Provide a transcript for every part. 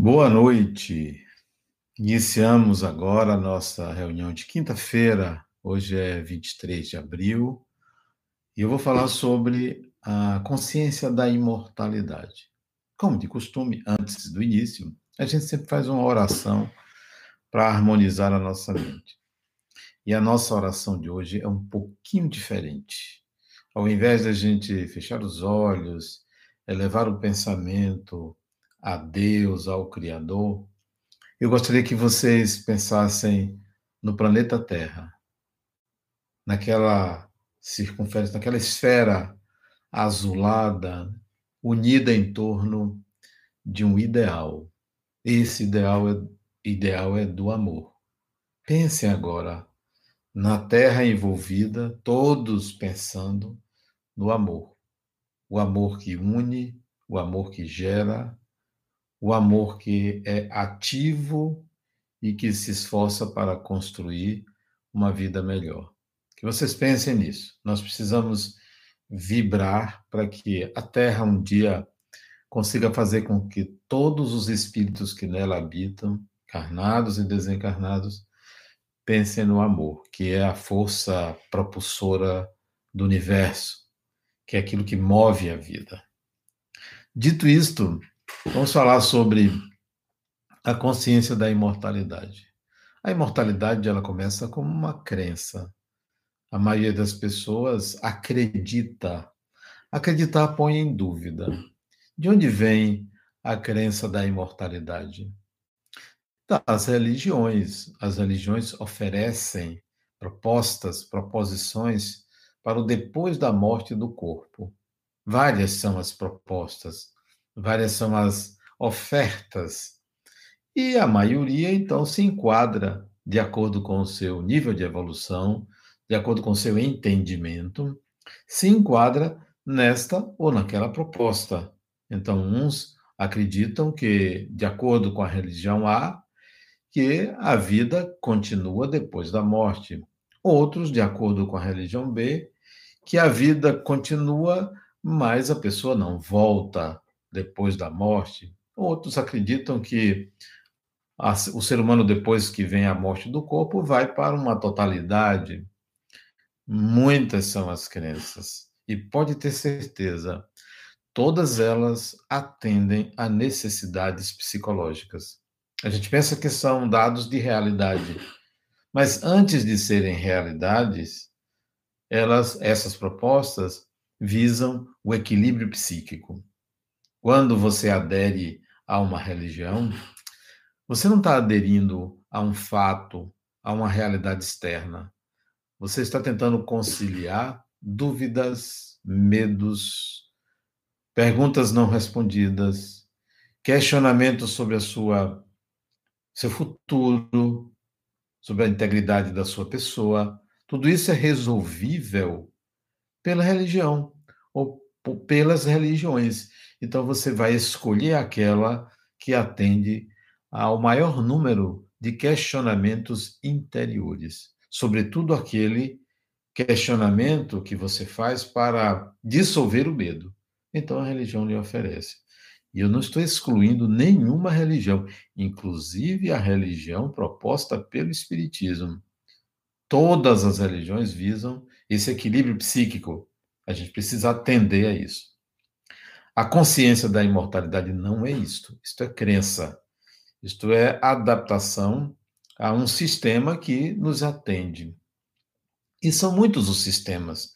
Boa noite. Iniciamos agora a nossa reunião de quinta-feira. Hoje é 23 de abril e eu vou falar sobre a consciência da imortalidade. Como de costume, antes do início, a gente sempre faz uma oração para harmonizar a nossa mente. E a nossa oração de hoje é um pouquinho diferente. Ao invés da gente fechar os olhos, elevar o pensamento a Deus, ao Criador, eu gostaria que vocês pensassem no planeta Terra, naquela circunferência, naquela esfera azulada, unida em torno de um ideal. Esse ideal é, ideal é do amor. Pensem agora na Terra envolvida, todos pensando no amor. O amor que une, o amor que gera, o amor que é ativo e que se esforça para construir uma vida melhor. Que vocês pensem nisso. Nós precisamos vibrar para que a Terra um dia consiga fazer com que todos os espíritos que nela habitam, encarnados e desencarnados, pensem no amor, que é a força propulsora do universo, que é aquilo que move a vida. Dito isto, Vamos falar sobre a consciência da imortalidade. A imortalidade ela começa como uma crença. A maioria das pessoas acredita. Acreditar põe em dúvida. De onde vem a crença da imortalidade? Das religiões. As religiões oferecem propostas, proposições para o depois da morte do corpo. Várias são as propostas várias são as ofertas. E a maioria, então, se enquadra de acordo com o seu nível de evolução, de acordo com o seu entendimento, se enquadra nesta ou naquela proposta. Então, uns acreditam que, de acordo com a religião A, que a vida continua depois da morte. Outros, de acordo com a religião B, que a vida continua, mas a pessoa não volta depois da morte. Outros acreditam que a, o ser humano, depois que vem a morte do corpo, vai para uma totalidade. Muitas são as crenças. E pode ter certeza, todas elas atendem a necessidades psicológicas. A gente pensa que são dados de realidade, mas antes de serem realidades, elas, essas propostas visam o equilíbrio psíquico. Quando você adere a uma religião, você não está aderindo a um fato, a uma realidade externa. Você está tentando conciliar dúvidas, medos, perguntas não respondidas, questionamentos sobre a sua seu futuro, sobre a integridade da sua pessoa. Tudo isso é resolvível pela religião ou pelas religiões. Então você vai escolher aquela que atende ao maior número de questionamentos interiores, sobretudo aquele questionamento que você faz para dissolver o medo. Então a religião lhe oferece. E eu não estou excluindo nenhuma religião, inclusive a religião proposta pelo Espiritismo. Todas as religiões visam esse equilíbrio psíquico. A gente precisa atender a isso. A consciência da imortalidade não é isto. Isto é crença. Isto é adaptação a um sistema que nos atende. E são muitos os sistemas.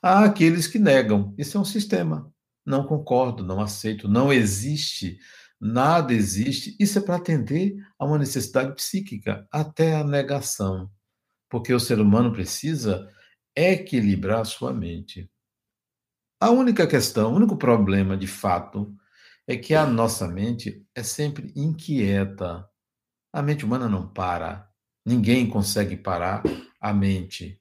Há aqueles que negam. Isso é um sistema. Não concordo, não aceito, não existe, nada existe. Isso é para atender a uma necessidade psíquica, até a negação. Porque o ser humano precisa equilibrar sua mente. A única questão, o único problema de fato é que a nossa mente é sempre inquieta. A mente humana não para. Ninguém consegue parar a mente.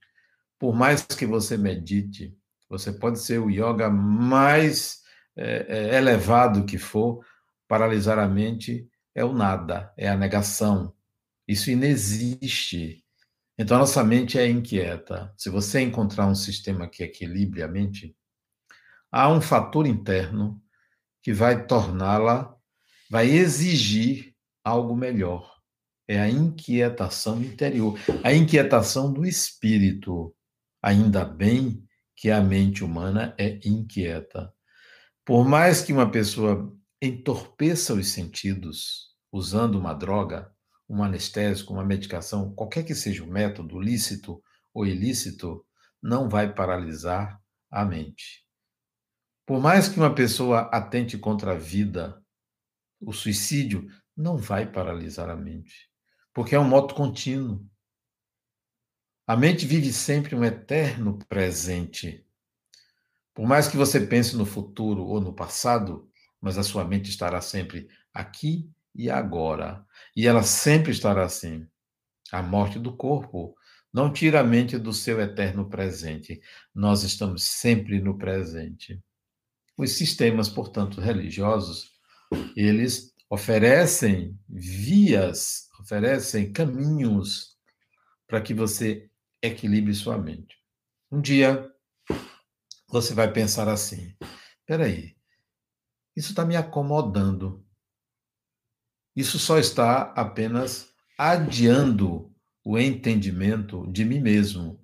Por mais que você medite, você pode ser o yoga mais é, é, elevado que for, paralisar a mente é o nada, é a negação. Isso inexiste. Então, a nossa mente é inquieta. Se você encontrar um sistema que equilibre a mente, há um fator interno que vai torná-la vai exigir algo melhor. É a inquietação interior, a inquietação do espírito. Ainda bem que a mente humana é inquieta. Por mais que uma pessoa entorpeça os sentidos usando uma droga, um anestésico, uma medicação, qualquer que seja o método, lícito ou ilícito, não vai paralisar a mente. Por mais que uma pessoa atente contra a vida, o suicídio não vai paralisar a mente, porque é um modo contínuo. A mente vive sempre um eterno presente. Por mais que você pense no futuro ou no passado, mas a sua mente estará sempre aqui e agora. E ela sempre estará assim. A morte do corpo não tira a mente do seu eterno presente. Nós estamos sempre no presente. Os sistemas, portanto, religiosos, eles oferecem vias, oferecem caminhos para que você equilibre sua mente. Um dia você vai pensar assim: peraí, isso está me acomodando. Isso só está apenas adiando o entendimento de mim mesmo,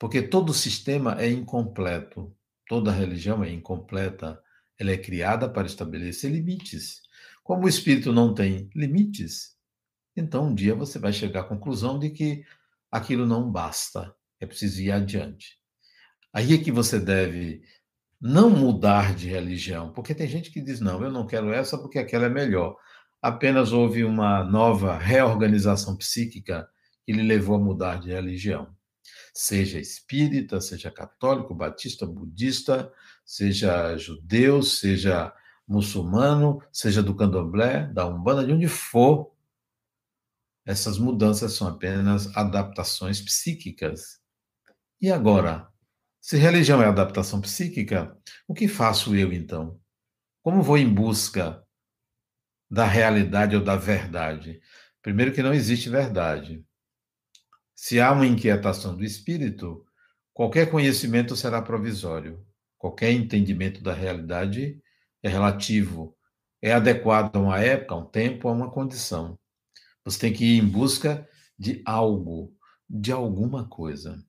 porque todo sistema é incompleto, toda religião é incompleta, ela é criada para estabelecer limites. Como o espírito não tem limites, então um dia você vai chegar à conclusão de que aquilo não basta, é preciso ir adiante. Aí é que você deve não mudar de religião, porque tem gente que diz: não, eu não quero essa porque aquela é melhor. Apenas houve uma nova reorganização psíquica que lhe levou a mudar de religião. Seja espírita, seja católico, batista, budista, seja judeu, seja muçulmano, seja do candomblé, da umbanda, de onde for, essas mudanças são apenas adaptações psíquicas. E agora, se religião é adaptação psíquica, o que faço eu então? Como vou em busca da realidade ou da verdade? Primeiro, que não existe verdade. Se há uma inquietação do espírito, qualquer conhecimento será provisório. Qualquer entendimento da realidade é relativo, é adequado a uma época, a um tempo, a uma condição. Você tem que ir em busca de algo, de alguma coisa.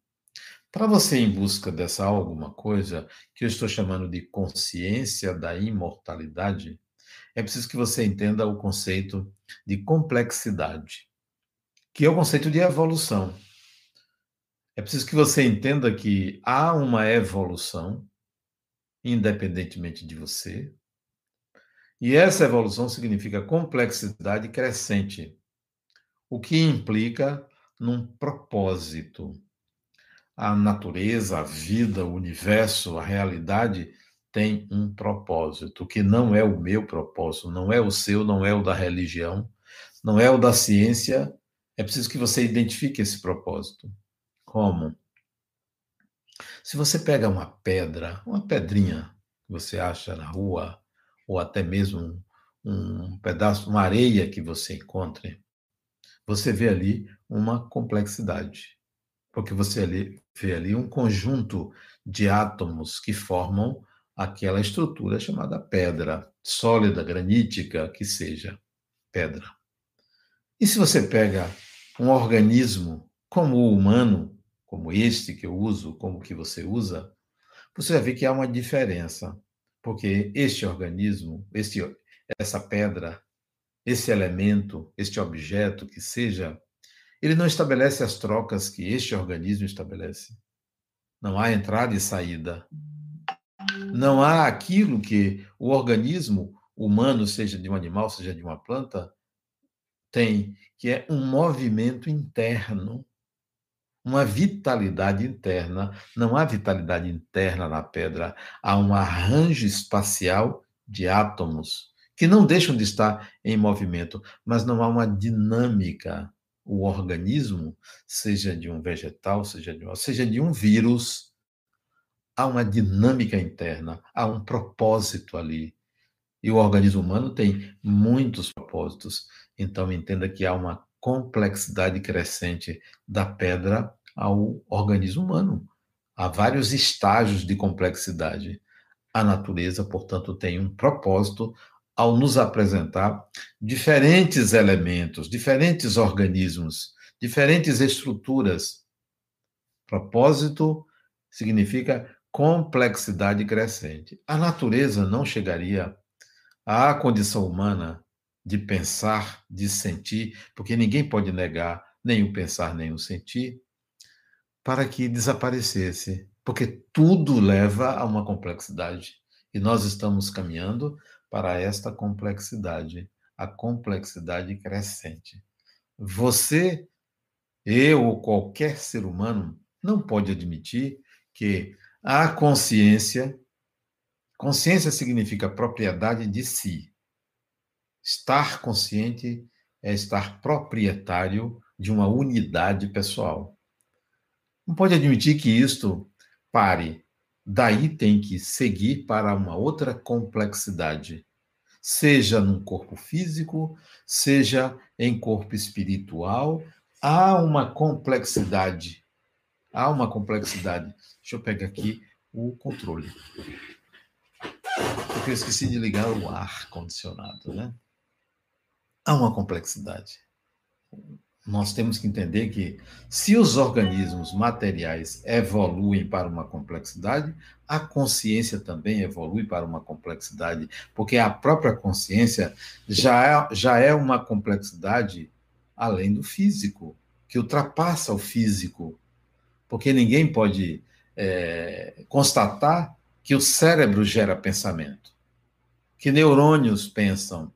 Para você ir em busca dessa alguma coisa, que eu estou chamando de consciência da imortalidade, é preciso que você entenda o conceito de complexidade, que é o conceito de evolução. É preciso que você entenda que há uma evolução, independentemente de você, e essa evolução significa complexidade crescente o que implica num propósito. A natureza, a vida, o universo, a realidade tem um propósito, que não é o meu propósito, não é o seu, não é o da religião, não é o da ciência. É preciso que você identifique esse propósito. Como? Se você pega uma pedra, uma pedrinha que você acha na rua, ou até mesmo um, um pedaço, uma areia que você encontre, você vê ali uma complexidade, porque você ali, vê ali um conjunto de átomos que formam aquela estrutura chamada pedra, sólida, granítica, que seja pedra. E se você pega um organismo como o humano, como este que eu uso, como que você usa, você vai ver que há uma diferença, porque este organismo, este, essa pedra, esse elemento, este objeto que seja, ele não estabelece as trocas que este organismo estabelece. Não há entrada e saída. Não há aquilo que o organismo humano, seja de um animal, seja de uma planta, tem, que é um movimento interno, uma vitalidade interna. Não há vitalidade interna na pedra, há um arranjo espacial de átomos que não deixam de estar em movimento, mas não há uma dinâmica. O organismo, seja de um vegetal, seja de, um, seja de um vírus, há uma dinâmica interna, há um propósito ali. E o organismo humano tem muitos propósitos. Então, entenda que há uma complexidade crescente da pedra ao organismo humano. Há vários estágios de complexidade. A natureza, portanto, tem um propósito ao nos apresentar diferentes elementos, diferentes organismos, diferentes estruturas. Propósito significa complexidade crescente. A natureza não chegaria à condição humana de pensar, de sentir, porque ninguém pode negar nem o pensar, nem o sentir, para que desaparecesse, porque tudo leva a uma complexidade. E nós estamos caminhando para esta complexidade, a complexidade crescente. Você, eu ou qualquer ser humano não pode admitir que a consciência, consciência significa propriedade de si. Estar consciente é estar proprietário de uma unidade pessoal. Não pode admitir que isto pare. Daí tem que seguir para uma outra complexidade, seja num corpo físico, seja em corpo espiritual, há uma complexidade. Há uma complexidade. Deixa eu pegar aqui o controle. Porque eu esqueci de ligar o ar condicionado, né? Há uma complexidade. Nós temos que entender que se os organismos materiais evoluem para uma complexidade, a consciência também evolui para uma complexidade, porque a própria consciência já é, já é uma complexidade além do físico, que ultrapassa o físico, porque ninguém pode é, constatar que o cérebro gera pensamento, que neurônios pensam,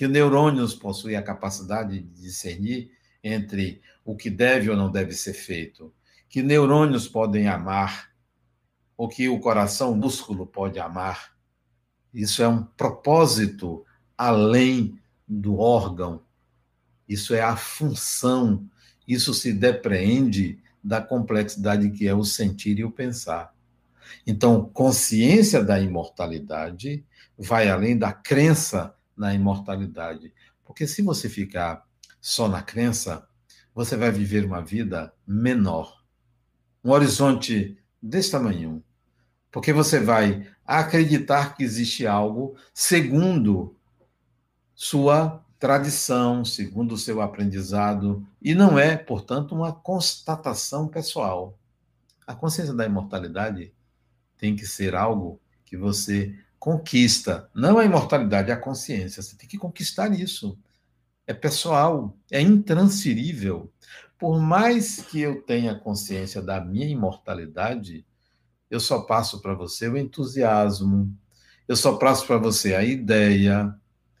que neurônios possuem a capacidade de discernir entre o que deve ou não deve ser feito, que neurônios podem amar, ou que o coração, o músculo pode amar. Isso é um propósito além do órgão. Isso é a função. Isso se depreende da complexidade que é o sentir e o pensar. Então, consciência da imortalidade vai além da crença na imortalidade. Porque se você ficar só na crença, você vai viver uma vida menor. Um horizonte desse tamanho. Porque você vai acreditar que existe algo segundo sua tradição, segundo o seu aprendizado, e não é, portanto, uma constatação pessoal. A consciência da imortalidade tem que ser algo que você conquista, não a imortalidade, a consciência. Você tem que conquistar isso é pessoal, é intransferível. Por mais que eu tenha consciência da minha imortalidade, eu só passo para você o entusiasmo, eu só passo para você a ideia,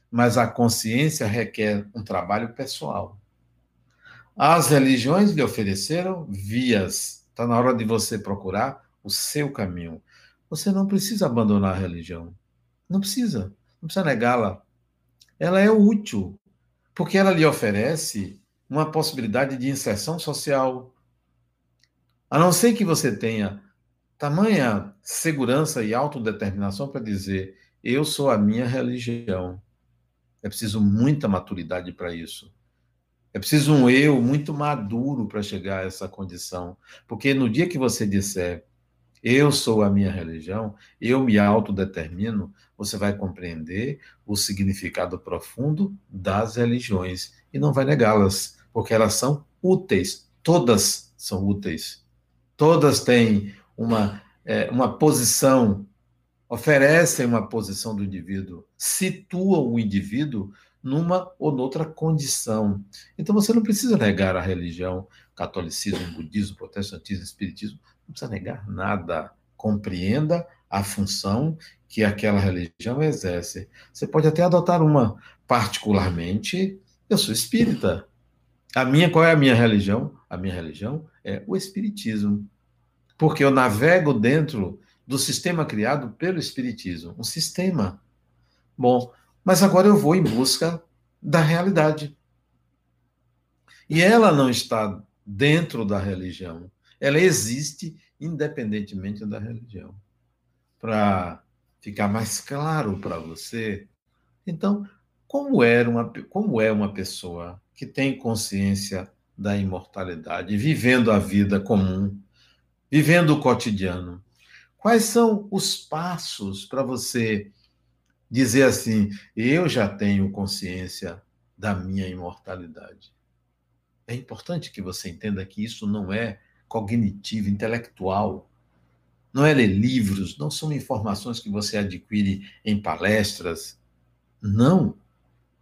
mas a consciência requer um trabalho pessoal. As religiões lhe ofereceram vias. Está na hora de você procurar o seu caminho. Você não precisa abandonar a religião. Não precisa. Não precisa negá-la. Ela é útil porque ela lhe oferece uma possibilidade de inserção social. A não ser que você tenha tamanha segurança e autodeterminação para dizer: eu sou a minha religião. É preciso muita maturidade para isso. É preciso um eu muito maduro para chegar a essa condição. Porque no dia que você disser, eu sou a minha religião, eu me autodetermino, você vai compreender o significado profundo das religiões e não vai negá-las, porque elas são úteis, todas são úteis. Todas têm uma, é, uma posição, oferecem uma posição do indivíduo, situam o indivíduo numa ou noutra condição. Então você não precisa negar a religião, catolicismo, budismo, protestantismo, espiritismo, não precisa negar nada. Compreenda a função que aquela religião exerce. Você pode até adotar uma. Particularmente, eu sou espírita. A minha, qual é a minha religião? A minha religião é o espiritismo. Porque eu navego dentro do sistema criado pelo espiritismo, um sistema. Bom, mas agora eu vou em busca da realidade. E ela não está dentro da religião ela existe independentemente da religião. Para ficar mais claro para você, então, como, era uma, como é uma pessoa que tem consciência da imortalidade, vivendo a vida comum, vivendo o cotidiano? Quais são os passos para você dizer assim: eu já tenho consciência da minha imortalidade. É importante que você entenda que isso não é cognitivo, intelectual. Não é ler livros, não são informações que você adquire em palestras. Não.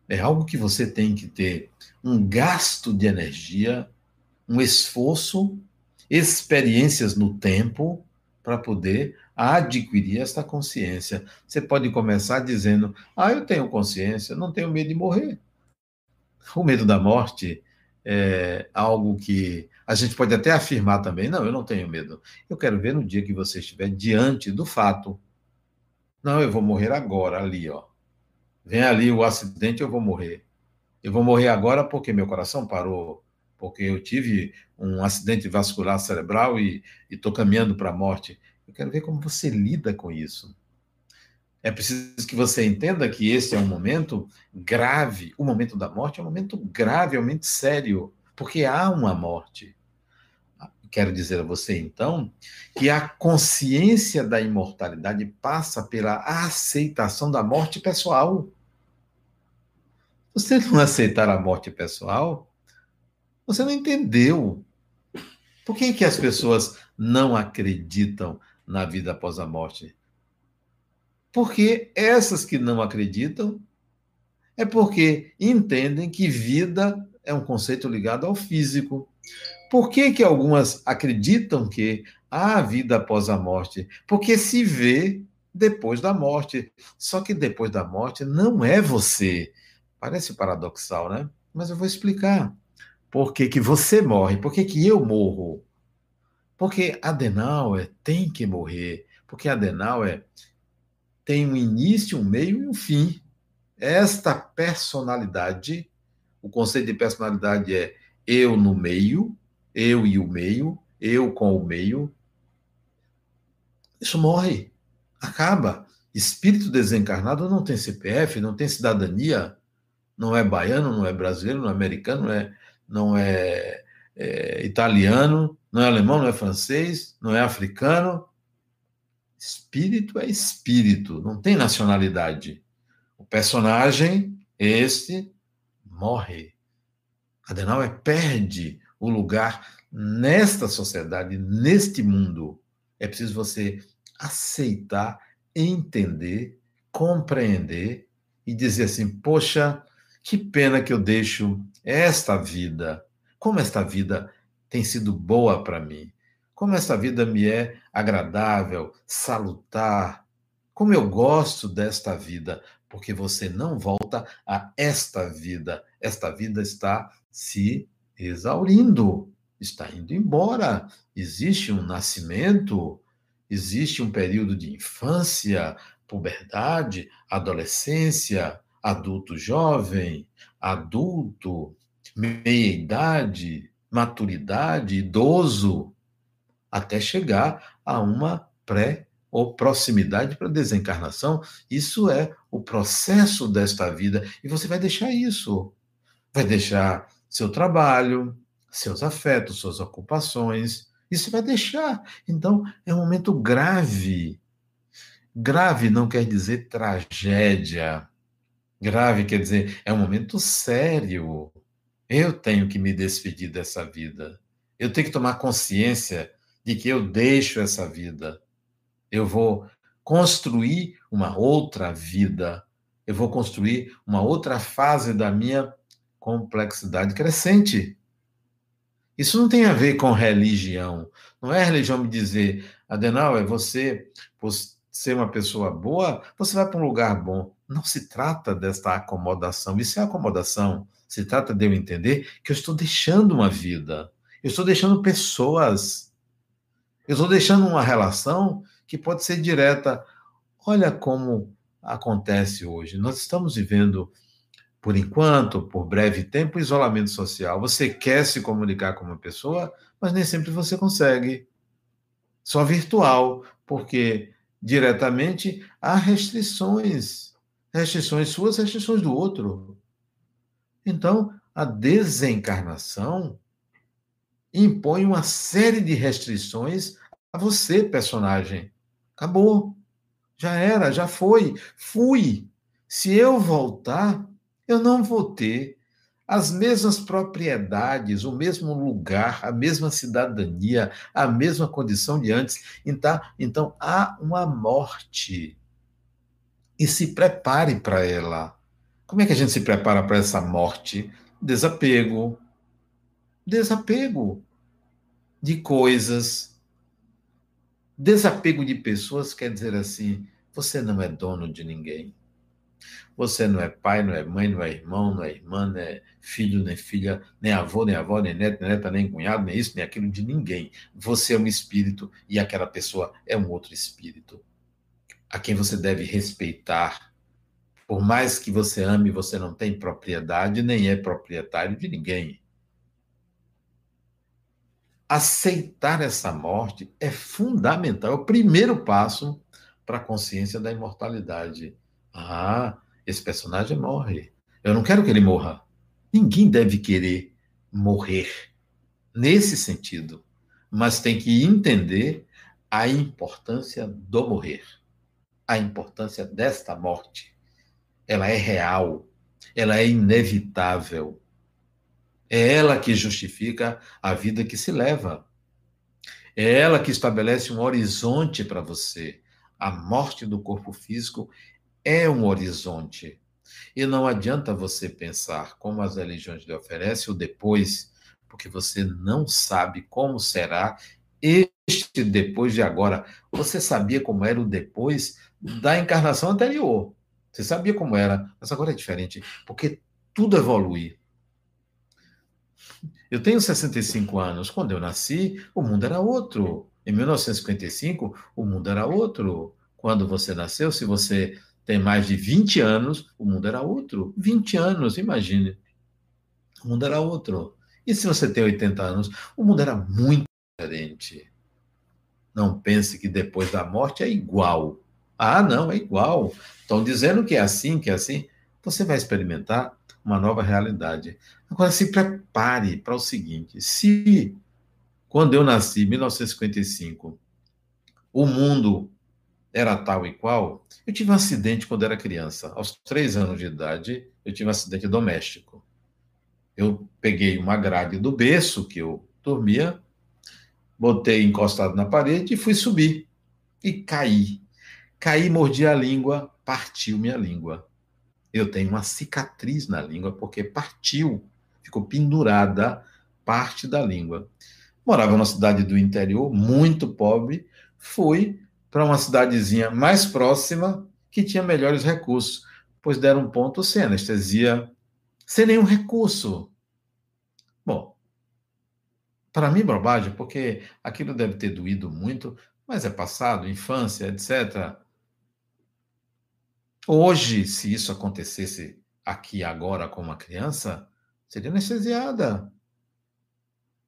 É algo que você tem que ter um gasto de energia, um esforço, experiências no tempo para poder adquirir esta consciência. Você pode começar dizendo: Ah, eu tenho consciência, não tenho medo de morrer. O medo da morte é algo que a gente pode até afirmar também. Não, eu não tenho medo. Eu quero ver no dia que você estiver diante do fato. Não, eu vou morrer agora, ali, ó. Vem ali o acidente, eu vou morrer. Eu vou morrer agora porque meu coração parou, porque eu tive um acidente vascular cerebral e estou caminhando para a morte. Eu quero ver como você lida com isso. É preciso que você entenda que esse é um momento grave. O momento da morte é um momento gravemente sério, porque há uma morte. Quero dizer a você, então, que a consciência da imortalidade passa pela aceitação da morte pessoal. Você não aceitar a morte pessoal, você não entendeu. Por que, que as pessoas não acreditam na vida após a morte? Porque essas que não acreditam é porque entendem que vida é um conceito ligado ao físico. Por que, que algumas acreditam que há vida após a morte? Porque se vê depois da morte. Só que depois da morte não é você. Parece paradoxal, né? Mas eu vou explicar. Por que, que você morre? Por que, que eu morro? Porque Adenauer tem que morrer. Porque Adenauer tem um início, um meio e um fim. Esta personalidade, o conceito de personalidade é eu no meio, eu e o meio, eu com o meio. Isso morre, acaba. Espírito desencarnado não tem CPF, não tem cidadania, não é baiano, não é brasileiro, não é americano, não é, não é, é italiano, não é alemão, não é francês, não é africano, Espírito é espírito, não tem nacionalidade. O personagem, este, morre. Adenauer perde o lugar nesta sociedade, neste mundo. É preciso você aceitar, entender, compreender e dizer assim: poxa, que pena que eu deixo esta vida. Como esta vida tem sido boa para mim. Como essa vida me é agradável, salutar. Como eu gosto desta vida, porque você não volta a esta vida. Esta vida está se exaurindo, está indo embora. Existe um nascimento, existe um período de infância, puberdade, adolescência, adulto jovem, adulto, meia-idade, maturidade, idoso até chegar a uma pré ou proximidade para desencarnação. Isso é o processo desta vida e você vai deixar isso. Vai deixar seu trabalho, seus afetos, suas ocupações. Isso vai deixar. Então, é um momento grave. Grave não quer dizer tragédia. Grave quer dizer é um momento sério. Eu tenho que me despedir dessa vida. Eu tenho que tomar consciência de que eu deixo essa vida. Eu vou construir uma outra vida. Eu vou construir uma outra fase da minha complexidade crescente. Isso não tem a ver com religião. Não é religião me dizer, Adenal, é você, por ser uma pessoa boa, você vai para um lugar bom. Não se trata desta acomodação. Isso é acomodação. Se trata de eu entender que eu estou deixando uma vida. Eu estou deixando pessoas. Eu estou deixando uma relação que pode ser direta. Olha como acontece hoje. Nós estamos vivendo, por enquanto, por breve tempo, isolamento social. Você quer se comunicar com uma pessoa, mas nem sempre você consegue. Só virtual, porque diretamente há restrições. Restrições suas, restrições do outro. Então, a desencarnação impõe uma série de restrições a você, personagem. Acabou. Já era, já foi. Fui. Se eu voltar, eu não vou ter as mesmas propriedades, o mesmo lugar, a mesma cidadania, a mesma condição de antes. Então, então há uma morte. E se prepare para ela. Como é que a gente se prepara para essa morte? Desapego. Desapego de coisas. Desapego de pessoas quer dizer assim: você não é dono de ninguém. Você não é pai, não é mãe, não é irmão, não é irmã, não é filho, nem filha, nem avô, nem avó, nem neto, nem neta, nem cunhado, nem isso, nem aquilo de ninguém. Você é um espírito e aquela pessoa é um outro espírito a quem você deve respeitar. Por mais que você ame, você não tem propriedade, nem é proprietário de ninguém. Aceitar essa morte é fundamental, é o primeiro passo para a consciência da imortalidade. Ah, esse personagem morre. Eu não quero que ele morra. Ninguém deve querer morrer nesse sentido, mas tem que entender a importância do morrer, a importância desta morte. Ela é real, ela é inevitável. É ela que justifica a vida que se leva. É ela que estabelece um horizonte para você. A morte do corpo físico é um horizonte. E não adianta você pensar como as religiões lhe oferecem o depois, porque você não sabe como será este depois de agora. Você sabia como era o depois da encarnação anterior. Você sabia como era, mas agora é diferente, porque tudo evolui. Eu tenho 65 anos. Quando eu nasci, o mundo era outro. Em 1955, o mundo era outro. Quando você nasceu, se você tem mais de 20 anos, o mundo era outro. 20 anos, imagine. O mundo era outro. E se você tem 80 anos, o mundo era muito diferente. Não pense que depois da morte é igual. Ah, não, é igual. Estão dizendo que é assim, que é assim. Você vai experimentar uma nova realidade. Agora, se prepare para o seguinte: se quando eu nasci, em 1955, o mundo era tal e qual. Eu tive um acidente quando era criança. Aos três anos de idade, eu tive um acidente doméstico. Eu peguei uma grade do berço que eu dormia, botei encostado na parede e fui subir. E caí. Caí, mordi a língua, partiu minha língua. Eu tenho uma cicatriz na língua porque partiu, ficou pendurada parte da língua. Morava numa cidade do interior, muito pobre, fui para uma cidadezinha mais próxima que tinha melhores recursos, pois deram um ponto sem anestesia, sem nenhum recurso. Bom, para mim, bobagem, porque aquilo deve ter doído muito, mas é passado, infância, etc. Hoje, se isso acontecesse aqui agora com uma criança, seria anestesiada.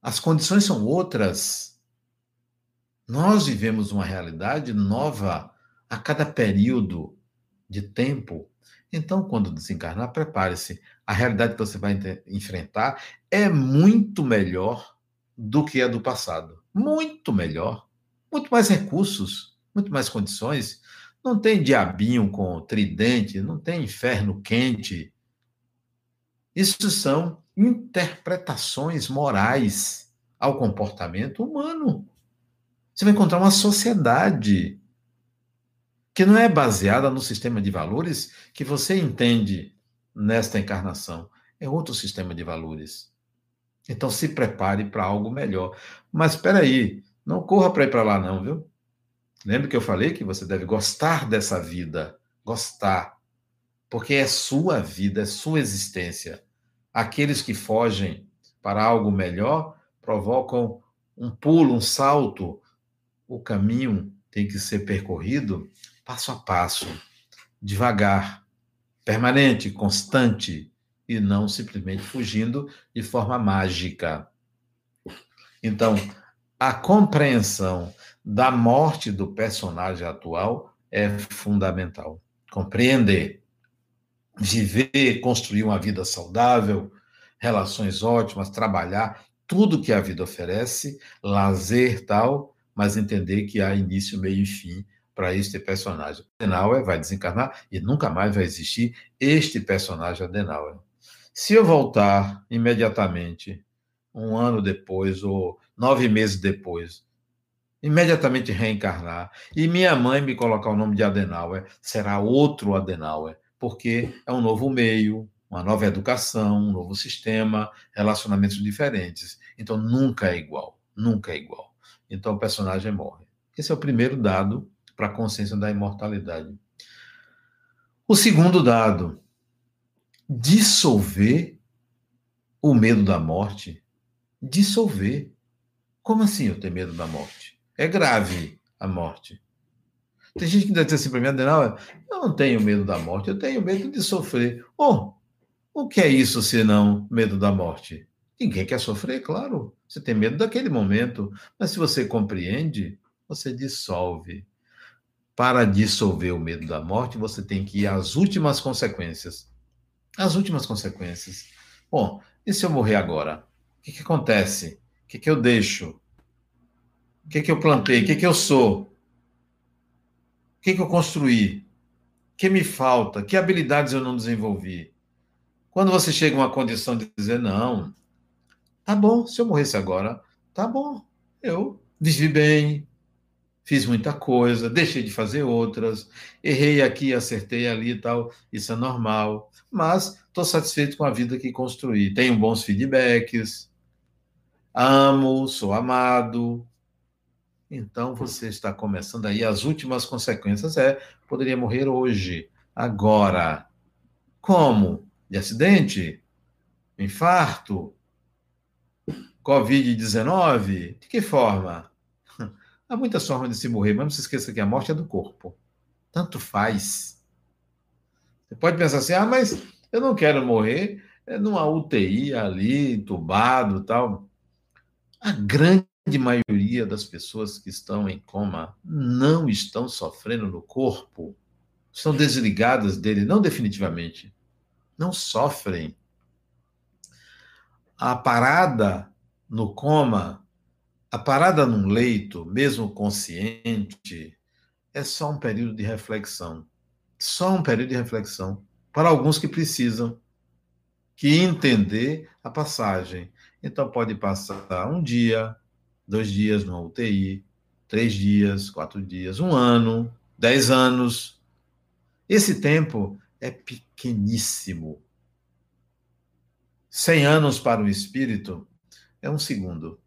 As condições são outras. Nós vivemos uma realidade nova a cada período de tempo. Então, quando desencarnar, prepare-se. A realidade que você vai enfrentar é muito melhor do que a do passado. Muito melhor. Muito mais recursos, muito mais condições. Não tem diabinho com tridente, não tem inferno quente. Isso são interpretações morais ao comportamento humano. Você vai encontrar uma sociedade que não é baseada no sistema de valores que você entende nesta encarnação. É outro sistema de valores. Então se prepare para algo melhor. Mas espera aí, não corra para ir para lá não, viu? Lembra que eu falei que você deve gostar dessa vida, gostar, porque é sua vida, é sua existência. Aqueles que fogem para algo melhor provocam um pulo, um salto o caminho tem que ser percorrido passo a passo, devagar, permanente, constante, e não simplesmente fugindo de forma mágica. Então, a compreensão da morte do personagem atual é fundamental. Compreender, viver, construir uma vida saudável, relações ótimas, trabalhar, tudo que a vida oferece, lazer tal, mas entender que há início, meio e fim para este personagem. Adenauer vai desencarnar e nunca mais vai existir este personagem Adenauer. Se eu voltar imediatamente, um ano depois ou nove meses depois, imediatamente reencarnar e minha mãe me colocar o nome de Adenauer, será outro Adenauer, porque é um novo meio, uma nova educação, um novo sistema, relacionamentos diferentes. Então nunca é igual, nunca é igual. Então o personagem morre. Esse é o primeiro dado para a consciência da imortalidade. O segundo dado, dissolver o medo da morte. Dissolver. Como assim eu tenho medo da morte? É grave a morte. Tem gente que deve ter assim para mim, eu não tenho medo da morte, eu tenho medo de sofrer. Oh, o que é isso senão medo da morte? Ninguém quer sofrer, claro. Você tem medo daquele momento, mas se você compreende, você dissolve. Para dissolver o medo da morte, você tem que ir às últimas consequências. As últimas consequências. Bom, e se eu morrer agora? O que, que acontece? O que, que eu deixo? O que, que eu plantei? O que, que eu sou? O que, que eu construí? O que me falta? Que habilidades eu não desenvolvi? Quando você chega a uma condição de dizer, não, tá bom, se eu morresse agora, tá bom, eu vivi bem, fiz muita coisa, deixei de fazer outras, errei aqui, acertei ali e tal, isso é normal, mas estou satisfeito com a vida que construí. Tenho bons feedbacks, amo, sou amado. Então você está começando aí as últimas consequências é poderia morrer hoje, agora. Como? De acidente? Infarto? Covid-19? De que forma? Há muitas formas de se morrer, mas não se esqueça que a morte é do corpo. Tanto faz. Você pode pensar assim, ah, mas eu não quero morrer é numa UTI ali, entubado tal. A grande maioria das pessoas que estão em coma não estão sofrendo no corpo, estão desligadas dele, não definitivamente, não sofrem. A parada no coma a parada num leito, mesmo consciente, é só um período de reflexão. Só um período de reflexão. Para alguns que precisam que entender a passagem. Então pode passar um dia, dois dias no UTI, três dias, quatro dias, um ano, dez anos. Esse tempo é pequeníssimo. Cem anos para o espírito é um segundo.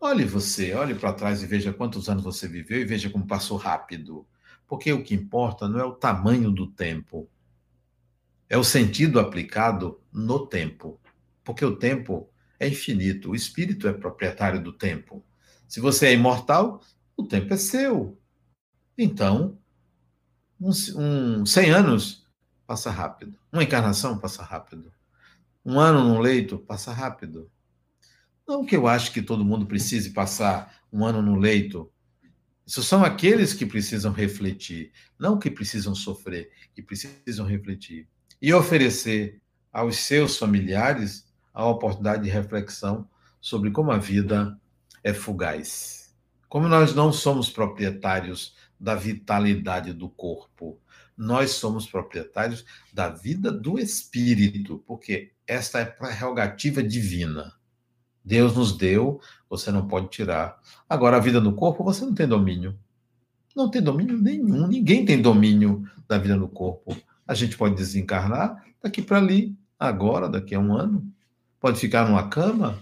Olhe você, olhe para trás e veja quantos anos você viveu e veja como passou rápido. Porque o que importa não é o tamanho do tempo, é o sentido aplicado no tempo. Porque o tempo é infinito, o espírito é proprietário do tempo. Se você é imortal, o tempo é seu. Então, um, um 100 anos passa rápido. Uma encarnação passa rápido. Um ano num leito passa rápido. Não que eu acho que todo mundo precise passar um ano no leito. Isso são aqueles que precisam refletir, não que precisam sofrer, que precisam refletir. E oferecer aos seus familiares a oportunidade de reflexão sobre como a vida é fugaz. Como nós não somos proprietários da vitalidade do corpo, nós somos proprietários da vida do espírito, porque esta é prerrogativa divina. Deus nos deu, você não pode tirar. Agora, a vida no corpo, você não tem domínio. Não tem domínio nenhum. Ninguém tem domínio da vida no corpo. A gente pode desencarnar daqui para ali, agora, daqui a um ano. Pode ficar numa cama.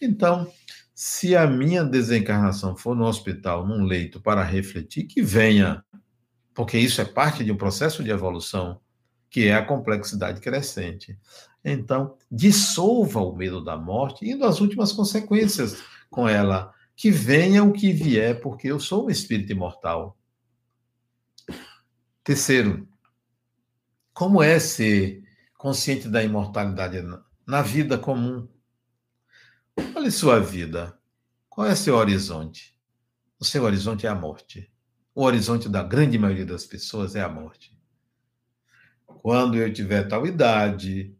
Então, se a minha desencarnação for no hospital, num leito, para refletir, que venha. Porque isso é parte de um processo de evolução, que é a complexidade crescente. Então, dissolva o medo da morte, indo às últimas consequências com ela. Que venha o que vier, porque eu sou um espírito imortal. Terceiro, como é ser consciente da imortalidade na vida comum? Olhe sua vida. Qual é seu horizonte? O seu horizonte é a morte. O horizonte da grande maioria das pessoas é a morte. Quando eu tiver tal idade,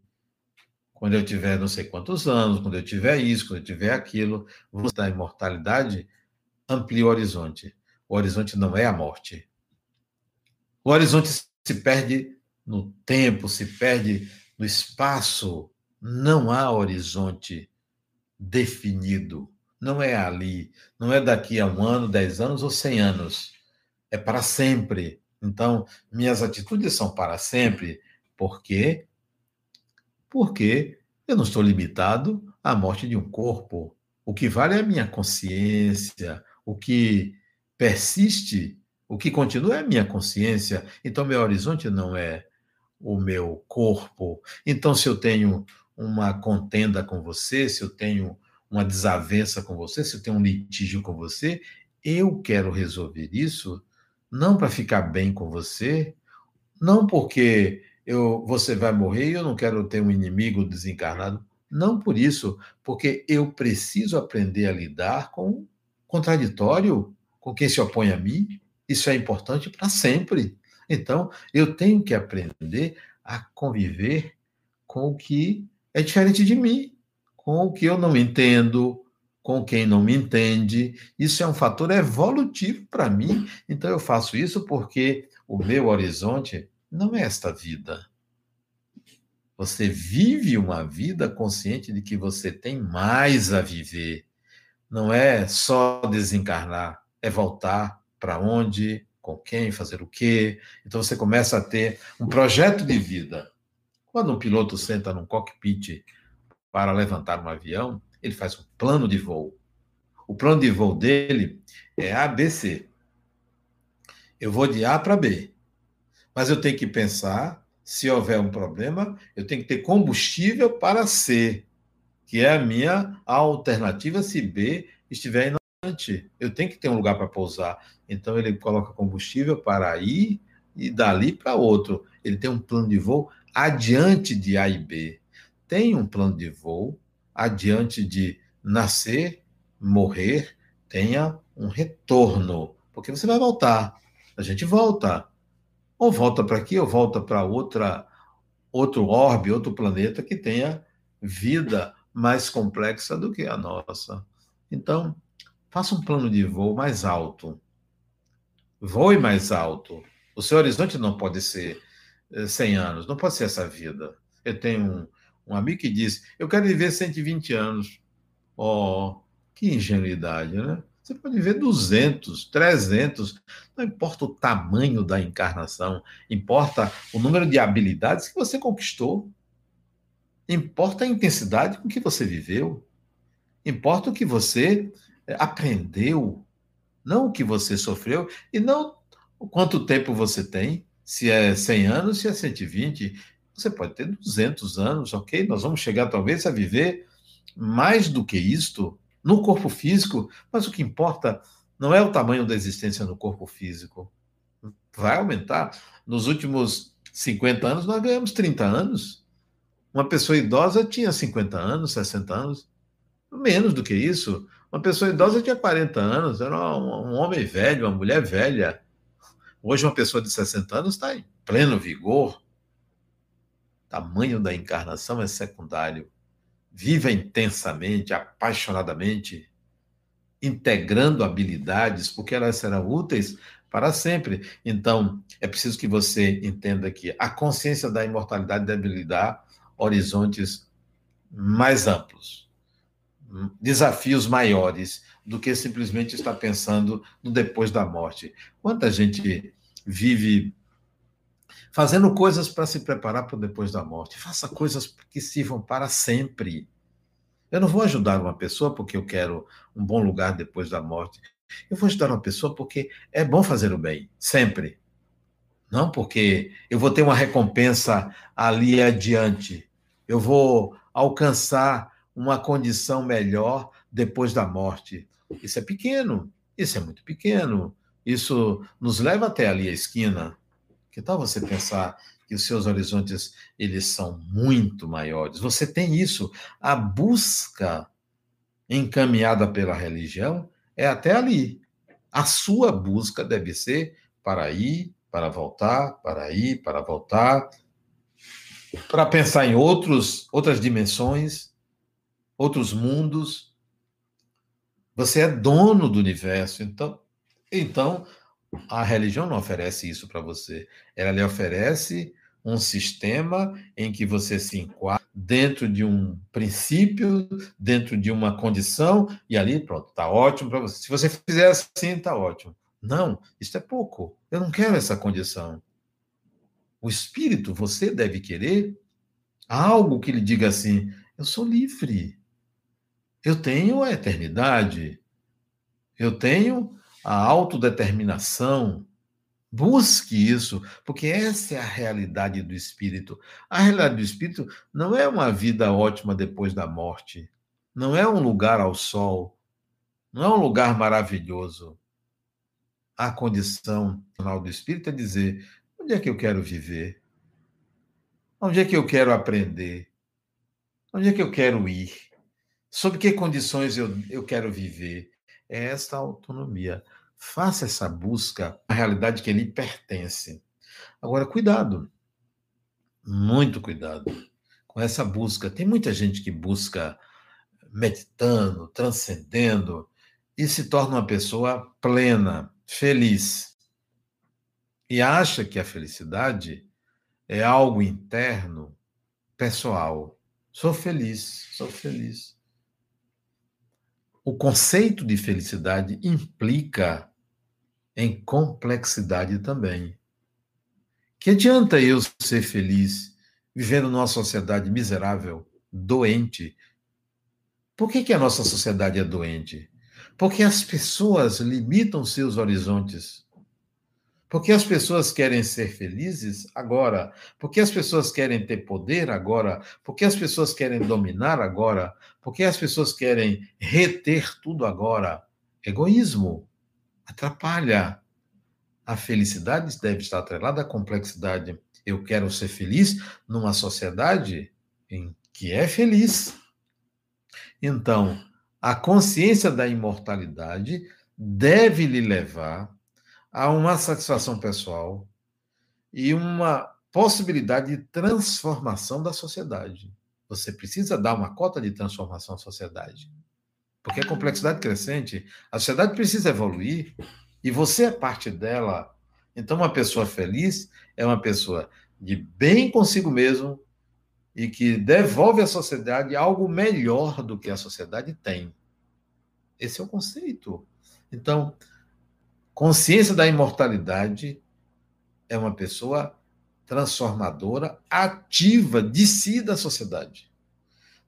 quando eu tiver não sei quantos anos, quando eu tiver isso, quando eu tiver aquilo, vamos da imortalidade, amplia o horizonte. O horizonte não é a morte. O horizonte se perde no tempo, se perde no espaço. Não há horizonte definido. Não é ali. Não é daqui a um ano, dez anos ou cem anos. É para sempre. Então, minhas atitudes são para sempre. Por quê? Porque eu não estou limitado à morte de um corpo. O que vale é a minha consciência. O que persiste, o que continua é a minha consciência. Então, meu horizonte não é o meu corpo. Então, se eu tenho uma contenda com você, se eu tenho uma desavença com você, se eu tenho um litígio com você, eu quero resolver isso não para ficar bem com você, não porque eu, você vai morrer e eu não quero ter um inimigo desencarnado. Não por isso, porque eu preciso aprender a lidar com o contraditório, com quem se opõe a mim. Isso é importante para sempre. Então, eu tenho que aprender a conviver com o que é diferente de mim, com o que eu não entendo, com quem não me entende. Isso é um fator evolutivo para mim. Então, eu faço isso porque o meu horizonte não é esta vida. Você vive uma vida consciente de que você tem mais a viver. Não é só desencarnar, é voltar para onde, com quem, fazer o quê. Então você começa a ter um projeto de vida. Quando um piloto senta num cockpit para levantar um avião, ele faz um plano de voo. O plano de voo dele é ABC. Eu vou de A para B. Mas eu tenho que pensar, se houver um problema, eu tenho que ter combustível para C, que é a minha alternativa se B estiver inocente. Eu tenho que ter um lugar para pousar. Então ele coloca combustível para ir e dali para outro. Ele tem um plano de voo adiante de A e B. Tem um plano de voo adiante de nascer, morrer, tenha um retorno, porque você vai voltar. A gente volta. Ou volta para aqui, ou volta para outra outro orbe, outro planeta que tenha vida mais complexa do que a nossa. Então, faça um plano de voo mais alto. Voe mais alto. O seu horizonte não pode ser 100 eh, anos, não pode ser essa vida. Eu tenho um, amigo que disse: Eu quero viver 120 anos. Oh, que ingenuidade, né? Você pode viver 200, 300, não importa o tamanho da encarnação, importa o número de habilidades que você conquistou, importa a intensidade com que você viveu, importa o que você eh, aprendeu, não o que você sofreu e não quanto tempo você tem, se é 100 anos, se é 120, você pode ter 200 anos, ok? Nós vamos chegar talvez a viver mais do que isto no corpo físico, mas o que importa não é o tamanho da existência no corpo físico. Vai aumentar. Nos últimos 50 anos, nós ganhamos 30 anos. Uma pessoa idosa tinha 50 anos, 60 anos. Menos do que isso. Uma pessoa idosa tinha 40 anos, era um, homem velho, uma mulher velha. Hoje, uma pessoa de 60 anos está em pleno vigor, tamanho da encarnação é secundário. Viva intensamente, apaixonadamente, integrando habilidades, porque elas serão úteis para sempre. Então, é preciso que você entenda que a consciência da imortalidade deve lhe dar horizontes mais amplos, desafios maiores do que simplesmente estar pensando no depois da morte. Quanta gente vive fazendo coisas para se preparar para depois da morte. Faça coisas que sirvam para sempre. Eu não vou ajudar uma pessoa porque eu quero um bom lugar depois da morte. Eu vou ajudar uma pessoa porque é bom fazer o bem, sempre. Não porque eu vou ter uma recompensa ali adiante. Eu vou alcançar uma condição melhor depois da morte. Isso é pequeno, isso é muito pequeno. Isso nos leva até ali a esquina. Que tal você pensar que os seus horizontes eles são muito maiores? Você tem isso. A busca encaminhada pela religião é até ali. A sua busca deve ser para ir, para voltar, para ir, para voltar, para pensar em outros, outras dimensões, outros mundos. Você é dono do universo, então Então, a religião não oferece isso para você. Ela lhe oferece um sistema em que você se enquadra dentro de um princípio, dentro de uma condição, e ali, pronto, está ótimo para você. Se você fizer assim, está ótimo. Não, isso é pouco. Eu não quero essa condição. O espírito, você deve querer algo que lhe diga assim: eu sou livre. Eu tenho a eternidade. Eu tenho a autodeterminação. Busque isso, porque essa é a realidade do espírito. A realidade do espírito não é uma vida ótima depois da morte. Não é um lugar ao sol. Não é um lugar maravilhoso. A condição do espírito é dizer: onde é que eu quero viver? Onde é que eu quero aprender? Onde é que eu quero ir? Sob que condições eu, eu quero viver? É essa autonomia. Faça essa busca a realidade que lhe pertence. Agora, cuidado. Muito cuidado com essa busca. Tem muita gente que busca meditando, transcendendo e se torna uma pessoa plena, feliz. E acha que a felicidade é algo interno, pessoal. Sou feliz, sou feliz. O conceito de felicidade implica em complexidade também. Que adianta eu ser feliz vivendo numa sociedade miserável, doente? Por que, que a nossa sociedade é doente? Porque as pessoas limitam seus horizontes porque as pessoas querem ser felizes agora, porque as pessoas querem ter poder agora, porque as pessoas querem dominar agora, porque as pessoas querem reter tudo agora. Egoísmo atrapalha. A felicidade deve estar atrelada à complexidade. Eu quero ser feliz numa sociedade em que é feliz. Então, a consciência da imortalidade deve lhe levar a uma satisfação pessoal e uma possibilidade de transformação da sociedade. Você precisa dar uma cota de transformação à sociedade. Porque a complexidade crescente, a sociedade precisa evoluir e você é parte dela. Então, uma pessoa feliz é uma pessoa de bem consigo mesmo e que devolve à sociedade algo melhor do que a sociedade tem. Esse é o conceito. Então, Consciência da imortalidade é uma pessoa transformadora, ativa de si da sociedade.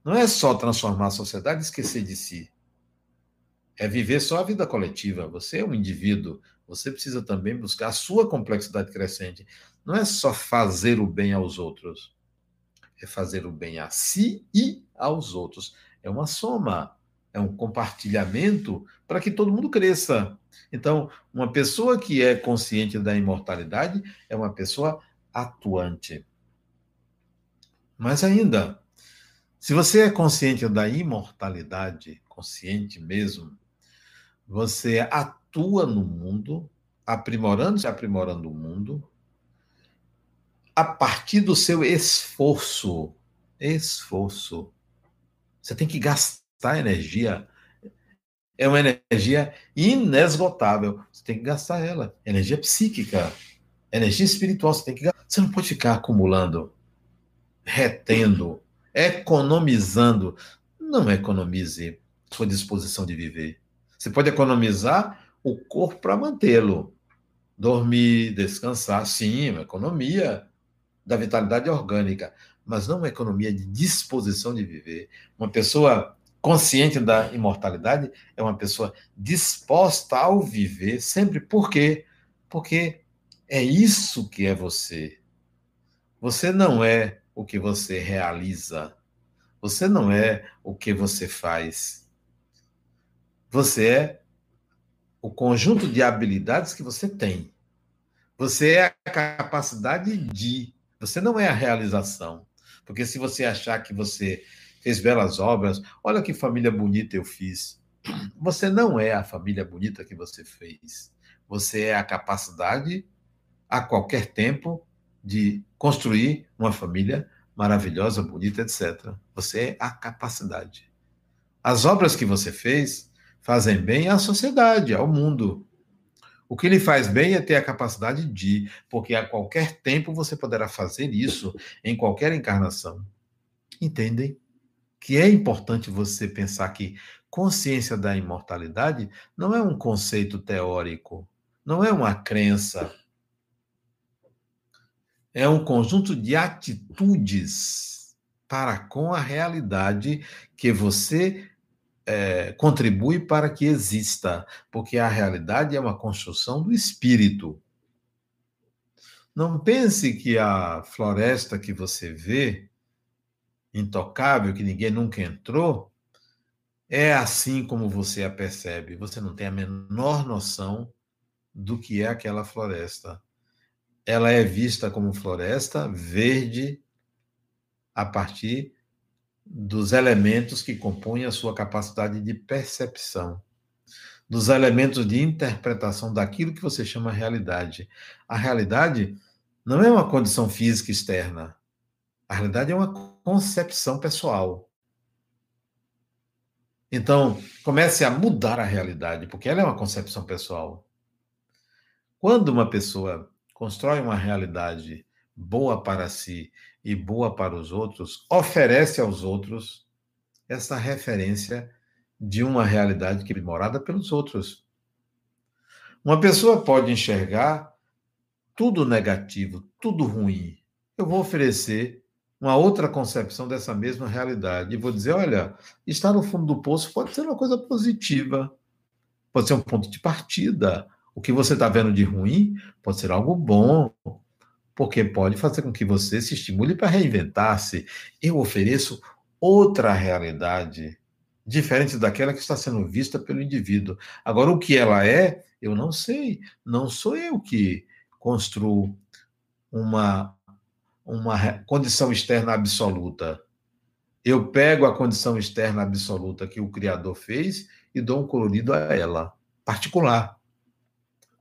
Não é só transformar a sociedade e esquecer de si. É viver só a vida coletiva. Você é um indivíduo, você precisa também buscar a sua complexidade crescente. Não é só fazer o bem aos outros, é fazer o bem a si e aos outros. É uma soma é um compartilhamento para que todo mundo cresça. Então, uma pessoa que é consciente da imortalidade é uma pessoa atuante. Mas ainda, se você é consciente da imortalidade, consciente mesmo, você atua no mundo, aprimorando e aprimorando o mundo, a partir do seu esforço. Esforço. Você tem que gastar energia é uma energia inesgotável. Você tem que gastar ela. Energia psíquica, energia espiritual. Você tem que. Você não pode ficar acumulando, retendo, economizando. Não economize sua disposição de viver. Você pode economizar o corpo para mantê-lo. Dormir, descansar, sim, uma economia da vitalidade orgânica, mas não uma economia de disposição de viver. Uma pessoa consciente da imortalidade é uma pessoa disposta ao viver sempre. Por quê? Porque é isso que é você. Você não é o que você realiza. Você não é o que você faz. Você é o conjunto de habilidades que você tem. Você é a capacidade de. Você não é a realização. Porque se você achar que você fez belas obras, olha que família bonita eu fiz. Você não é a família bonita que você fez. Você é a capacidade, a qualquer tempo, de construir uma família maravilhosa, bonita, etc. Você é a capacidade. As obras que você fez fazem bem à sociedade, ao mundo. O que lhe faz bem é ter a capacidade de, porque a qualquer tempo você poderá fazer isso em qualquer encarnação. Entendem? Que é importante você pensar que consciência da imortalidade não é um conceito teórico, não é uma crença. É um conjunto de atitudes para com a realidade que você é, contribui para que exista, porque a realidade é uma construção do espírito. Não pense que a floresta que você vê, intocável, que ninguém nunca entrou, é assim como você a percebe. Você não tem a menor noção do que é aquela floresta. Ela é vista como floresta verde a partir dos elementos que compõem a sua capacidade de percepção, dos elementos de interpretação daquilo que você chama realidade. A realidade não é uma condição física externa. A realidade é uma concepção pessoal. Então, comece a mudar a realidade, porque ela é uma concepção pessoal. Quando uma pessoa constrói uma realidade boa para si e boa para os outros, oferece aos outros essa referência de uma realidade que é morada pelos outros. Uma pessoa pode enxergar tudo negativo, tudo ruim. Eu vou oferecer uma outra concepção dessa mesma realidade e vou dizer: olha, estar no fundo do poço pode ser uma coisa positiva, pode ser um ponto de partida. O que você está vendo de ruim pode ser algo bom, porque pode fazer com que você se estimule para reinventar-se. Eu ofereço outra realidade, diferente daquela que está sendo vista pelo indivíduo. Agora, o que ela é, eu não sei. Não sou eu que construo uma, uma condição externa absoluta. Eu pego a condição externa absoluta que o Criador fez e dou um colorido a ela, particular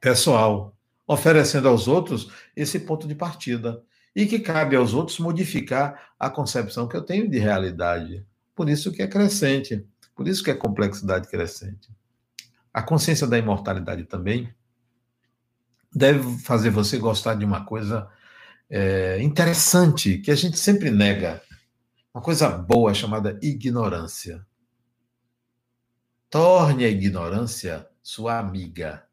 pessoal, oferecendo aos outros esse ponto de partida. E que cabe aos outros modificar a concepção que eu tenho de realidade. Por isso que é crescente, por isso que é complexidade crescente. A consciência da imortalidade também deve fazer você gostar de uma coisa é, interessante, que a gente sempre nega. Uma coisa boa chamada ignorância. Torne a ignorância sua amiga.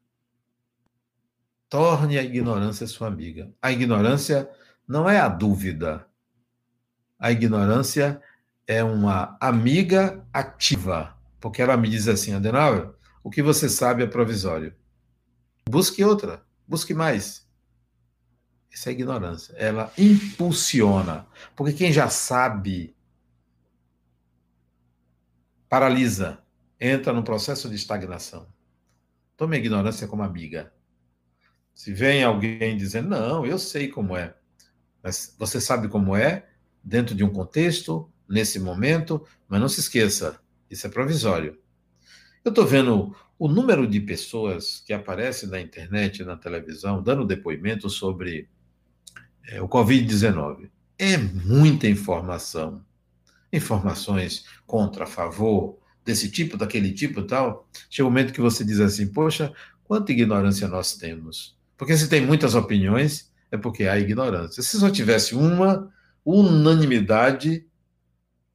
Torne a ignorância sua amiga. A ignorância não é a dúvida. A ignorância é uma amiga ativa, porque ela me diz assim, Adenauer, o que você sabe é provisório. Busque outra, busque mais. Isso é ignorância. Ela impulsiona, porque quem já sabe paralisa, entra num processo de estagnação. Tome a ignorância como amiga. Se vem alguém dizendo, não, eu sei como é, mas você sabe como é, dentro de um contexto, nesse momento, mas não se esqueça, isso é provisório. Eu estou vendo o número de pessoas que aparecem na internet, na televisão, dando depoimento sobre é, o Covid-19. É muita informação. Informações contra, a favor, desse tipo, daquele tipo tal. Chega um momento que você diz assim: poxa, quanta ignorância nós temos. Porque se tem muitas opiniões, é porque há ignorância. Se só tivesse uma unanimidade,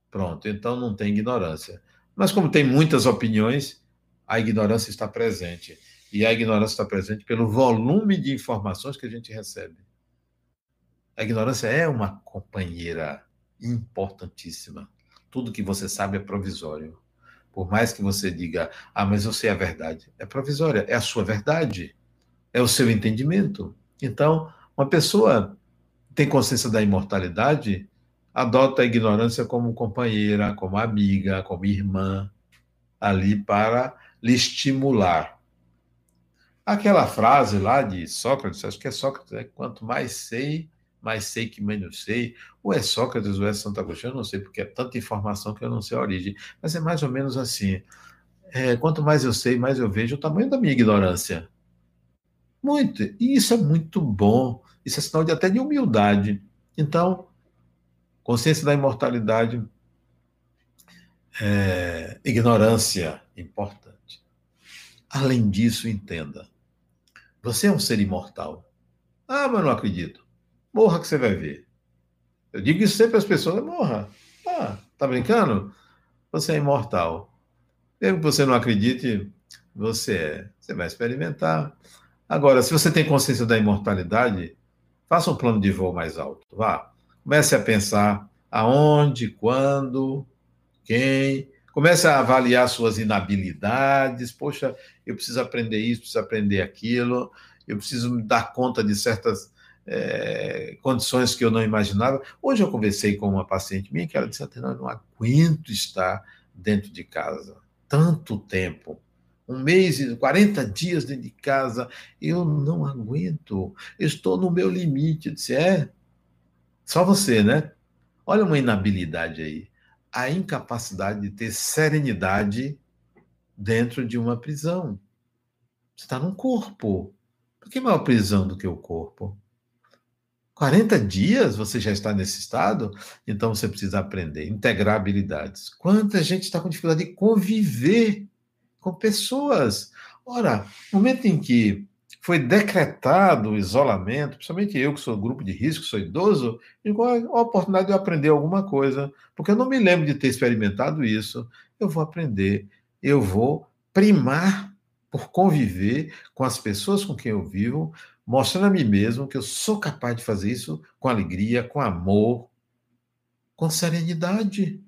pronto, então não tem ignorância. Mas como tem muitas opiniões, a ignorância está presente. E a ignorância está presente pelo volume de informações que a gente recebe. A ignorância é uma companheira importantíssima. Tudo que você sabe é provisório. Por mais que você diga, ah, mas eu sei a verdade. É provisória, é a sua verdade é o seu entendimento. Então, uma pessoa tem consciência da imortalidade, adota a ignorância como companheira, como amiga, como irmã, ali para lhe estimular. Aquela frase lá de Sócrates, acho que é Sócrates, né? quanto mais sei, mais sei que menos sei. Ou é Sócrates ou é Santo Agostinho, eu não sei, porque é tanta informação que eu não sei a origem. Mas é mais ou menos assim. É, quanto mais eu sei, mais eu vejo o tamanho da minha ignorância. Muito. E isso é muito bom. Isso é sinal de até de humildade. Então, consciência da imortalidade, é, ignorância importante. Além disso, entenda. Você é um ser imortal. Ah, mas não acredito. Morra que você vai ver. Eu digo isso sempre às pessoas: morra. Ah, tá brincando? Você é imortal. Mesmo que você não acredite, você é. Você vai experimentar. Agora, se você tem consciência da imortalidade, faça um plano de voo mais alto. Vá. Comece a pensar aonde, quando, quem. Comece a avaliar suas inabilidades. Poxa, eu preciso aprender isso, preciso aprender aquilo. Eu preciso me dar conta de certas é, condições que eu não imaginava. Hoje eu conversei com uma paciente minha que ela disse: eu não aguento estar dentro de casa tanto tempo. Um mês e 40 dias dentro de casa, eu não aguento, estou no meu limite. Eu disse: é, só você, né? Olha uma inabilidade aí. A incapacidade de ter serenidade dentro de uma prisão. Você está num corpo. Por que maior prisão do que o corpo? 40 dias você já está nesse estado, então você precisa aprender, integrar habilidades. Quanta gente está com dificuldade de conviver com pessoas? Ora, no momento em que foi decretado o isolamento, principalmente eu que sou grupo de risco, sou idoso, digo, a oportunidade de eu aprender alguma coisa, porque eu não me lembro de ter experimentado isso. Eu vou aprender, eu vou primar por conviver com as pessoas com quem eu vivo, mostrando a mim mesmo que eu sou capaz de fazer isso com alegria, com amor, com serenidade.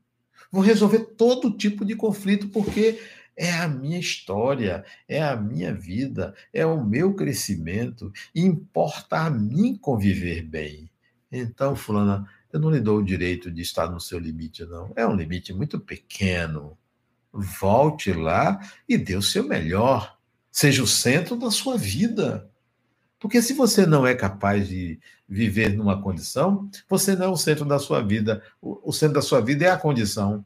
Vou resolver todo tipo de conflito, porque é a minha história, é a minha vida, é o meu crescimento, importa a mim conviver bem. Então, Fulana, eu não lhe dou o direito de estar no seu limite, não. É um limite muito pequeno. Volte lá e dê o seu melhor. Seja o centro da sua vida. Porque se você não é capaz de viver numa condição, você não é o centro da sua vida. O, centro da sua vida é a condição.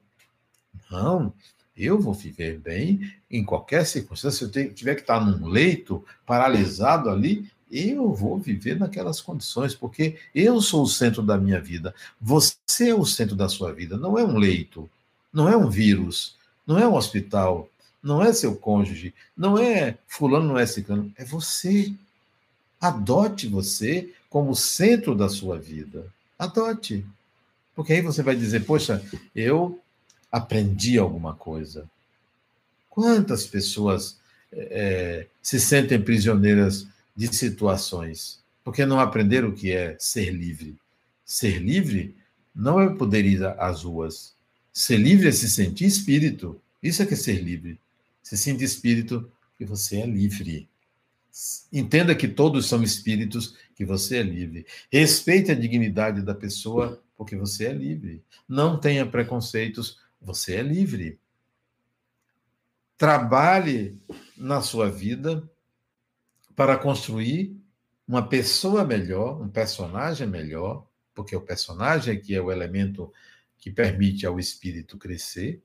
Não, eu vou viver bem em qualquer circunstância. Se eu tiver que estar num leito, paralisado ali, eu vou viver naquelas condições, porque eu sou o centro da minha vida. Você é o centro da sua vida, não é um leito, não é um vírus, não é um hospital, não é seu cônjuge, não é fulano, não é ciclano, é você. Adote você como centro da sua vida. Adote. Porque aí você vai dizer: Poxa, eu aprendi alguma coisa. Quantas pessoas é, se sentem prisioneiras de situações porque não aprenderam o que é ser livre? Ser livre não é poder ir às ruas. Ser livre é se sentir espírito. Isso é que é ser livre. Se sente espírito que você é livre. Entenda que todos são espíritos, que você é livre. Respeite a dignidade da pessoa, porque você é livre. Não tenha preconceitos, você é livre. Trabalhe na sua vida para construir uma pessoa melhor, um personagem melhor, porque o personagem é que é o elemento que permite ao espírito crescer.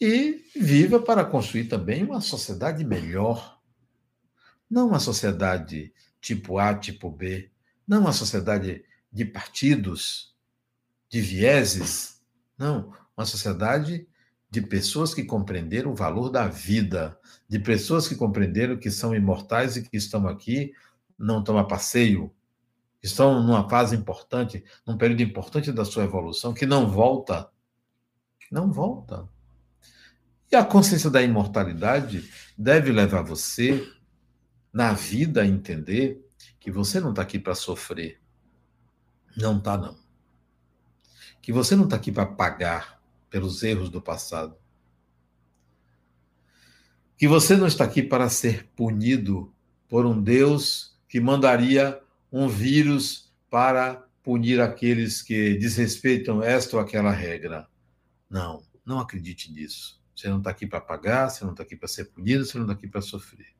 E viva para construir também uma sociedade melhor não uma sociedade tipo A, tipo B, não uma sociedade de partidos, de vieses, não, uma sociedade de pessoas que compreenderam o valor da vida, de pessoas que compreenderam que são imortais e que estão aqui, não estão a passeio, estão numa fase importante, num período importante da sua evolução, que não volta. Não volta. E a consciência da imortalidade deve levar você na vida entender que você não está aqui para sofrer. Não está, não. Que você não está aqui para pagar pelos erros do passado. Que você não está aqui para ser punido por um Deus que mandaria um vírus para punir aqueles que desrespeitam esta ou aquela regra. Não, não acredite nisso. Você não está aqui para pagar, você não está aqui para ser punido, você não está aqui para sofrer.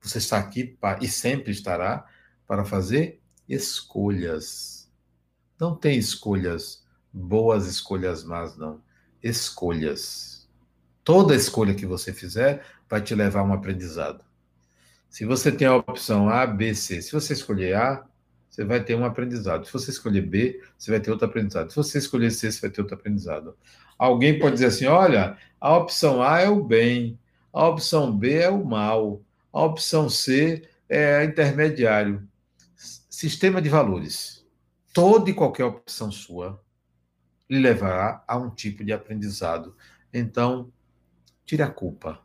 Você está aqui para, e sempre estará para fazer escolhas. Não tem escolhas boas, escolhas más, não. Escolhas. Toda escolha que você fizer vai te levar a um aprendizado. Se você tem a opção A, B, C, se você escolher A, você vai ter um aprendizado. Se você escolher B, você vai ter outro aprendizado. Se você escolher C, você vai ter outro aprendizado. Alguém pode dizer assim: olha, a opção A é o bem, a opção B é o mal, A opção C é intermediário. Sistema de valores. Toda e qualquer opção sua lhe levará a um tipo de aprendizado. Então, tire a culpa.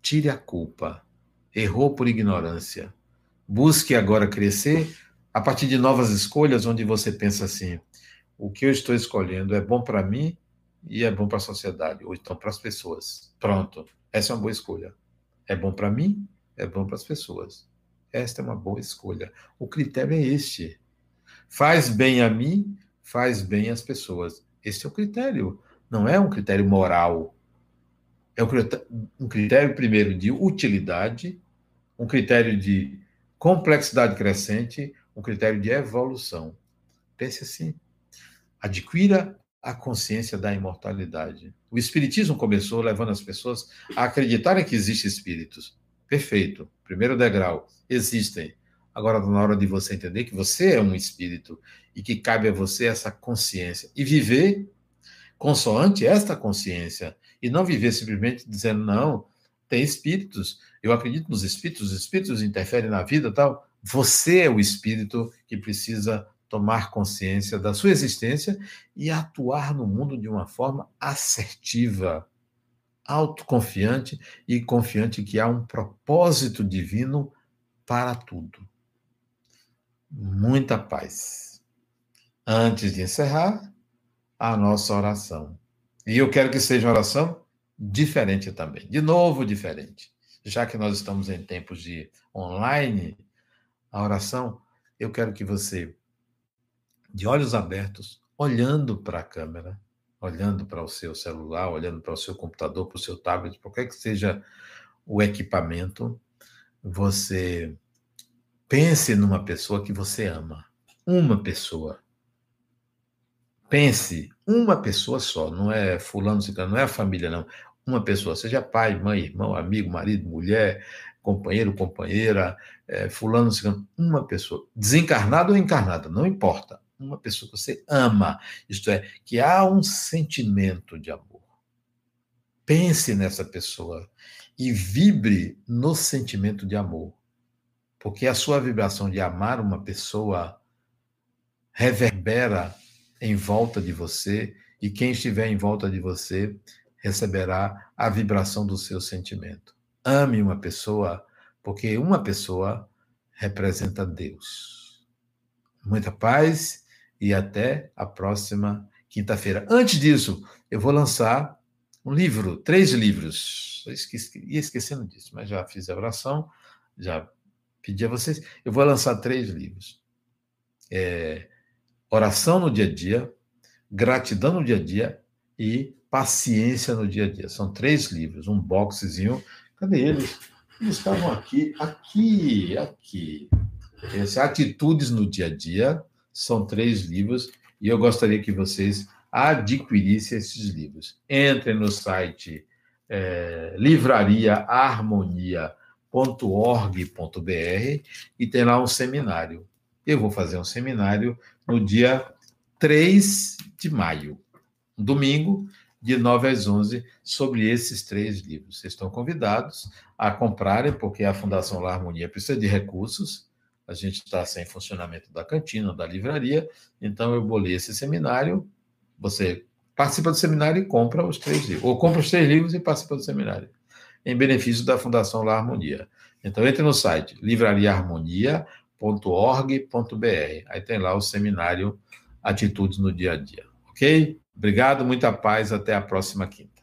Tire a culpa. Errou por ignorância. Busque agora crescer a partir de novas escolhas, onde você pensa assim: o que eu estou escolhendo é bom para mim e é bom para a sociedade, ou então para as pessoas. Pronto, essa é uma boa escolha. É bom para mim, é bom para as pessoas. Esta é uma boa escolha. O critério é este. Faz bem a mim, faz bem às pessoas. Este é o critério. Não é um critério moral. É um critério, primeiro, de utilidade, um critério de complexidade crescente, um critério de evolução. Pense assim. Adquira a consciência da imortalidade. O Espiritismo começou levando as pessoas a acreditarem que existem espíritos. Perfeito. Primeiro degrau. Existem. Agora na hora de você entender que você é um espírito e que cabe a você essa consciência. E viver consoante esta consciência. E não viver simplesmente dizendo, não, tem espíritos, eu acredito nos espíritos, os espíritos interferem na vida tal. Você é o espírito que precisa tomar consciência da sua existência e atuar no mundo de uma forma assertiva, autoconfiante e confiante que há um propósito divino para tudo. Muita paz. Antes de encerrar, a nossa oração. E eu quero que seja uma oração diferente também. De novo, diferente. Já que nós estamos em tempos de online, a oração, eu quero que você de olhos abertos, olhando para a câmera, olhando para o seu celular, olhando para o seu computador, para o seu tablet, qualquer que seja o equipamento, você pense numa pessoa que você ama. Uma pessoa. Pense, uma pessoa só, não é fulano, não é a família, não. Uma pessoa, seja pai, mãe, irmão, amigo, marido, mulher, companheiro, companheira, é, fulano, uma pessoa, desencarnado ou encarnada, não importa uma pessoa que você ama, isto é, que há um sentimento de amor. Pense nessa pessoa e vibre no sentimento de amor, porque a sua vibração de amar uma pessoa reverbera em volta de você e quem estiver em volta de você receberá a vibração do seu sentimento. Ame uma pessoa, porque uma pessoa representa Deus. Muita paz e até a próxima quinta-feira. Antes disso, eu vou lançar um livro, três livros. Eu esqueci, ia esquecendo disso, mas já fiz a oração, já pedi a vocês. Eu vou lançar três livros. É, oração no dia a dia, gratidão no dia a dia e paciência no dia a dia. São três livros, um boxezinho. Cadê eles? Eles estavam aqui, aqui, aqui. Esse, atitudes no dia a dia, são três livros e eu gostaria que vocês adquirissem esses livros. Entrem no site é, livrariaharmonia.org.br e tem lá um seminário. Eu vou fazer um seminário no dia 3 de maio, domingo, de 9 às 11, sobre esses três livros. Vocês estão convidados a comprarem, porque a Fundação La Harmonia precisa de recursos a gente está sem funcionamento da cantina, da livraria, então eu bolei esse seminário, você participa do seminário e compra os três livros, ou compra os três livros e participa do seminário, em benefício da Fundação La Harmonia. Então entre no site livrariaharmonia.org.br, aí tem lá o seminário Atitudes no Dia a Dia, ok? Obrigado, muita paz, até a próxima quinta.